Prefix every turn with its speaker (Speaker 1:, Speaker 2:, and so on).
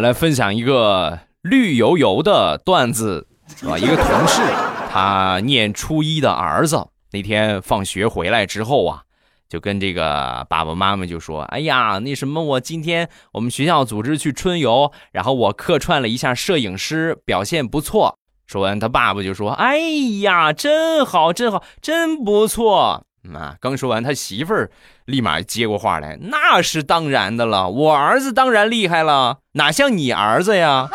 Speaker 1: 来分享一个绿油油的段子，啊，一个同事，他念初一的儿子那天放学回来之后啊，就跟这个爸爸妈妈就说：“哎呀，那什么，我今天我们学校组织去春游，然后我客串了一下摄影师，表现不错。”说完，他爸爸就说：“哎呀，真好，真好，真不错。”啊，刚说完，他媳妇儿立马接过话来：“那是当然的了，我儿子当然厉害了，哪像你儿子呀？”